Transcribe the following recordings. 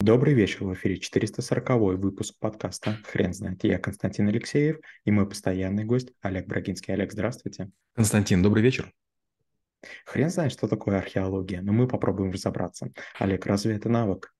Добрый вечер, в эфире 440 выпуск подкаста «Хрен знает». Я Константин Алексеев и мой постоянный гость Олег Брагинский. Олег, здравствуйте. Константин, добрый вечер. Хрен знает, что такое археология, но мы попробуем разобраться. Олег, разве это навык?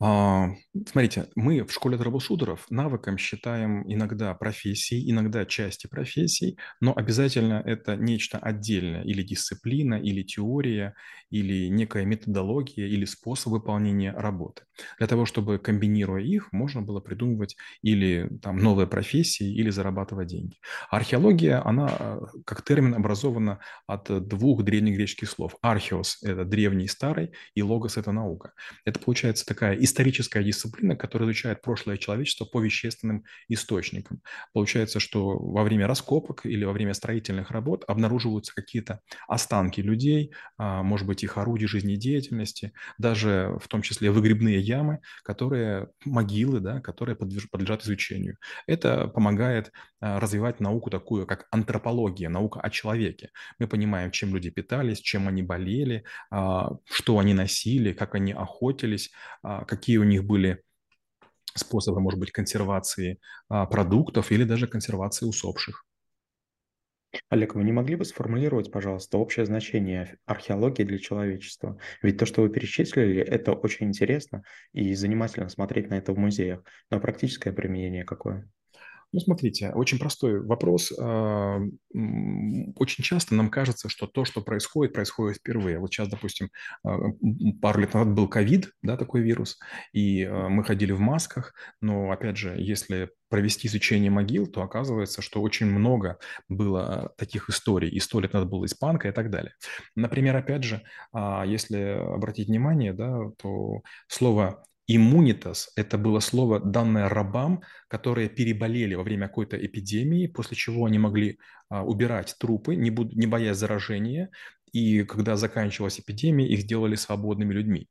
А, смотрите, мы в школе трэблшутеров навыком считаем иногда профессии, иногда части профессий, но обязательно это нечто отдельное, или дисциплина, или теория, или некая методология, или способ выполнения работы. Для того, чтобы комбинируя их, можно было придумывать или там новые профессии, или зарабатывать деньги. Археология, она э, как термин образована от двух древнегреческих слов. Археос – это древний старый, и логос – это наука. Это получается такая историческая дисциплина, которая изучает прошлое человечества по вещественным источникам. Получается, что во время раскопок или во время строительных работ обнаруживаются какие-то останки людей, а, может быть, их орудий жизнедеятельности, даже в том числе выгребные ямы, которые, могилы, да, которые подлежат изучению. Это помогает а, развивать науку такую, как антропология, наука о человеке. Мы понимаем, чем люди питались, чем они болели, а, что они носили, как они охотились, какие у них были способы, может быть, консервации а, продуктов или даже консервации усопших. Олег, вы не могли бы сформулировать, пожалуйста, общее значение археологии для человечества? Ведь то, что вы перечислили, это очень интересно и занимательно смотреть на это в музеях. Но практическое применение какое? Ну, смотрите, очень простой вопрос. А, очень часто нам кажется, что то, что происходит, происходит впервые. Вот сейчас, допустим, а, пару лет назад был ковид, да, такой вирус, и а, мы ходили в масках, но, опять же, если провести изучение могил, то оказывается, что очень много было таких историй. И сто лет назад была испанка и так далее. Например, опять же, если обратить внимание, да, то слово Иммунитас – это было слово, данное рабам, которые переболели во время какой-то эпидемии, после чего они могли а, убирать трупы, не, буд- не боясь заражения, и когда заканчивалась эпидемия, их сделали свободными людьми.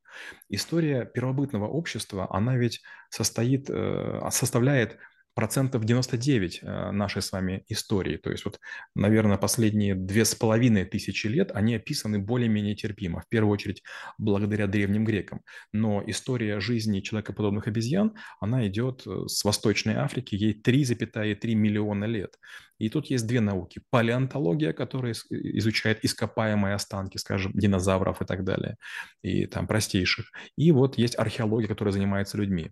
История первобытного общества, она ведь состоит, э, составляет процентов 99 э, нашей с вами истории. То есть вот, наверное, последние две с половиной тысячи лет они описаны более-менее терпимо, в первую очередь благодаря древним грекам. Но история жизни человекоподобных обезьян, она идет э, с Восточной Африки, ей 3,3 миллиона лет. И тут есть две науки. Палеонтология, которая изучает ископаемые останки, скажем, динозавров и так далее, и там простейших. И вот есть археология, которая занимается людьми.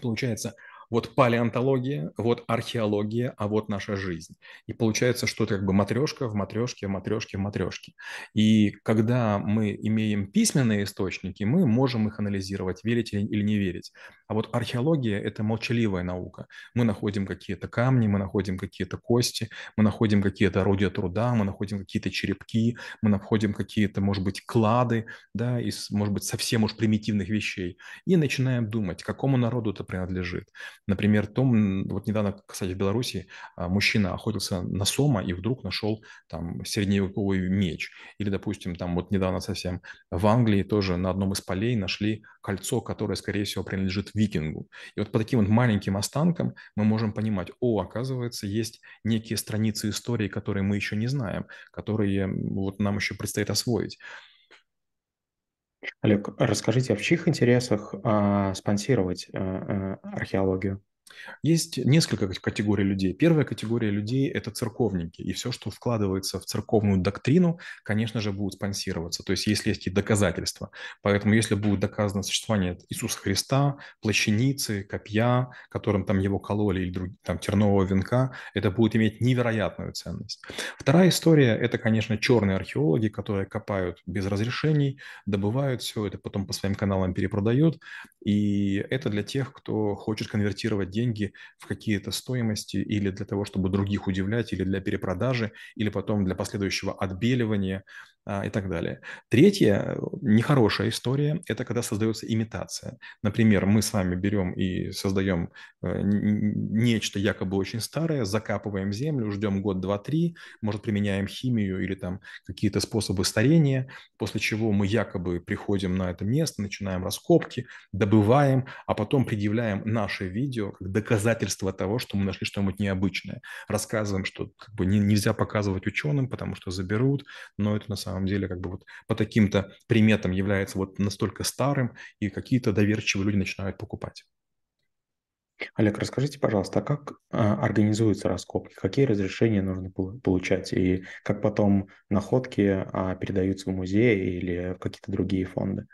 Получается, вот палеонтология, вот археология, а вот наша жизнь. И получается, что это как бы матрешка в матрешке, в матрешке, в матрешке. И когда мы имеем письменные источники, мы можем их анализировать, верить или не верить. А вот археология – это молчаливая наука. Мы находим какие-то камни, мы находим какие-то кости, мы находим какие-то орудия труда, мы находим какие-то черепки, мы находим какие-то, может быть, клады, да, из, может быть, совсем уж примитивных вещей. И начинаем думать, какому народу это принадлежит. Например, том, вот недавно, кстати, в Беларуси а, мужчина охотился на сома и вдруг нашел там средневековый меч. Или, допустим, там вот недавно совсем в Англии тоже на одном из полей нашли кольцо, которое, скорее всего, принадлежит викингу. И вот по таким вот маленьким останкам мы можем понимать, о, оказывается, есть некие страницы истории, которые мы еще не знаем, которые вот нам еще предстоит освоить. Олег, расскажите, а в чьих интересах а, спонсировать а, а, археологию? Есть несколько категорий людей. Первая категория людей – это церковники, и все, что вкладывается в церковную доктрину, конечно же, будет спонсироваться, то есть если есть какие-то доказательства. Поэтому если будет доказано существование Иисуса Христа, плащаницы, копья, которым там его кололи, или друг, там тернового венка, это будет иметь невероятную ценность. Вторая история – это, конечно, черные археологи, которые копают без разрешений, добывают все это, потом по своим каналам перепродают, и это для тех, кто хочет конвертировать деньги в какие-то стоимости или для того, чтобы других удивлять, или для перепродажи, или потом для последующего отбеливания и так далее. Третья нехорошая история – это когда создается имитация. Например, мы с вами берем и создаем э, нечто якобы очень старое, закапываем землю, ждем год, два, три, может, применяем химию или там какие-то способы старения, после чего мы якобы приходим на это место, начинаем раскопки, добываем, а потом предъявляем наше видео как доказательство того, что мы нашли что-нибудь необычное. Рассказываем, что как бы нельзя показывать ученым, потому что заберут, но это на самом самом деле как бы вот по таким-то приметам является вот настолько старым, и какие-то доверчивые люди начинают покупать. Олег, расскажите, пожалуйста, а как а, организуются раскопки? Какие разрешения нужно получать? И как потом находки а, передаются в музей или в какие-то другие фонды?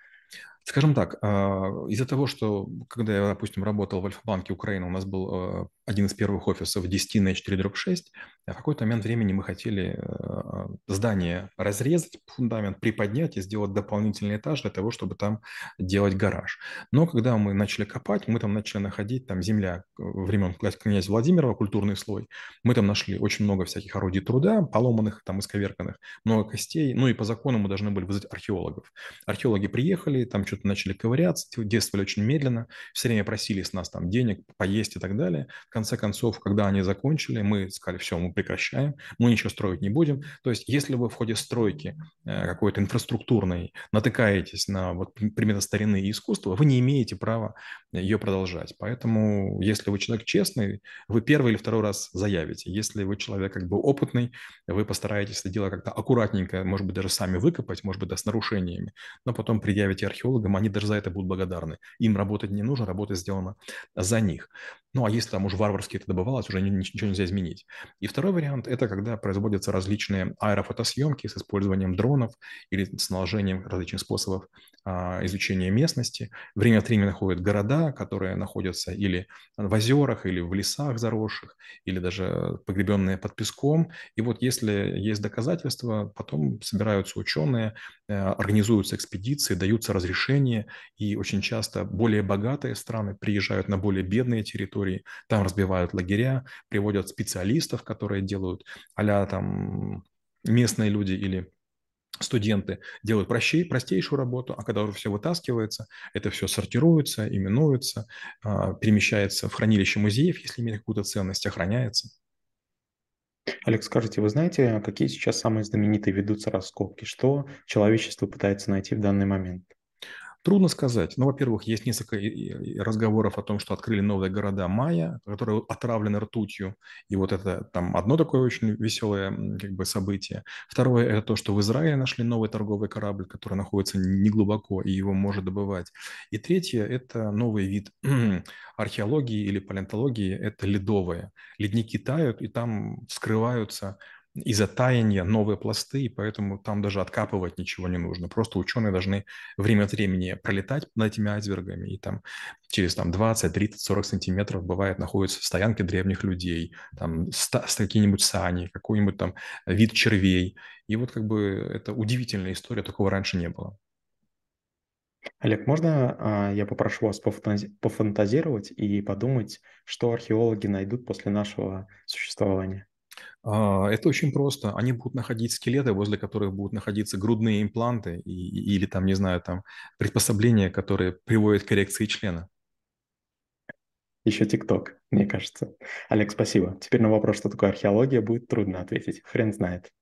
Скажем так, а, из-за того, что когда я, допустим, работал в Альфа-банке Украины, у нас был один из первых офисов 10 на 4 дробь 6, а в какой-то момент времени мы хотели а, здание разрезать, фундамент приподнять и сделать дополнительный этаж для того, чтобы там делать гараж. Но когда мы начали копать, мы там начали находить там земля времен князя Владимира, культурный слой. Мы там нашли очень много всяких орудий труда, поломанных, там исковерканных, много костей. Ну и по закону мы должны были вызвать археологов. Археологи приехали, там что что-то начали ковыряться, действовали очень медленно, все время просили с нас там денег, поесть и так далее. Конце концов, когда они закончили, мы сказали, все, мы прекращаем, мы ничего строить не будем. То есть, если вы в ходе стройки э, какой-то инфраструктурной натыкаетесь на вот предметы старины искусства, вы не имеете права ее продолжать. Поэтому, если вы человек честный, вы первый или второй раз заявите. Если вы человек как бы опытный, вы постараетесь это дело как-то аккуратненько, может быть, даже сами выкопать, может быть, да, с нарушениями, но потом предъявите археологам, они даже за это будут благодарны. Им работать не нужно, работа сделана за них. Ну, а если там уже варварски это добывалось, уже ничего нельзя изменить. И второй вариант – это когда производятся различные аэрофотосъемки с использованием дронов или с наложением различных способов а, изучения местности. Время от времени находят города, которые находятся или в озерах, или в лесах заросших, или даже погребенные под песком. И вот если есть доказательства, потом собираются ученые, э, организуются экспедиции, даются разрешения, и очень часто более богатые страны приезжают на более бедные территории, территории, там разбивают лагеря, приводят специалистов, которые делают а там местные люди или студенты делают простей, простейшую работу, а когда уже все вытаскивается, это все сортируется, именуется, а, перемещается в хранилище музеев, если имеет какую-то ценность, охраняется. Олег, скажите, вы знаете, какие сейчас самые знаменитые ведутся раскопки? Что человечество пытается найти в данный момент? Трудно сказать. Ну, во-первых, есть несколько разговоров о том, что открыли новые города майя, которые отравлены ртутью. И вот это там одно такое очень веселое как бы событие. Второе – это то, что в Израиле нашли новый торговый корабль, который находится неглубоко, и его может добывать. И третье – это новый вид археологии или палеонтологии – это ледовые. Ледники тают, и там скрываются из-за таяния новые пласты, и поэтому там даже откапывать ничего не нужно. Просто ученые должны время от времени пролетать над этими айсбергами, и там через там, 20, 30, 40 сантиметров бывает находятся стоянки древних людей, там какие-нибудь сани, какой-нибудь там вид червей. И вот как бы это удивительная история, такого раньше не было. Олег, можно а, я попрошу вас пофантазировать и подумать, что археологи найдут после нашего существования? А, это очень просто. Они будут находить скелеты, возле которых будут находиться грудные импланты и, или там, не знаю, там приспособления, которые приводят к коррекции члена. Еще ТикТок, мне кажется. Олег, спасибо. Теперь на вопрос, что такое археология, будет трудно ответить. Хрен знает.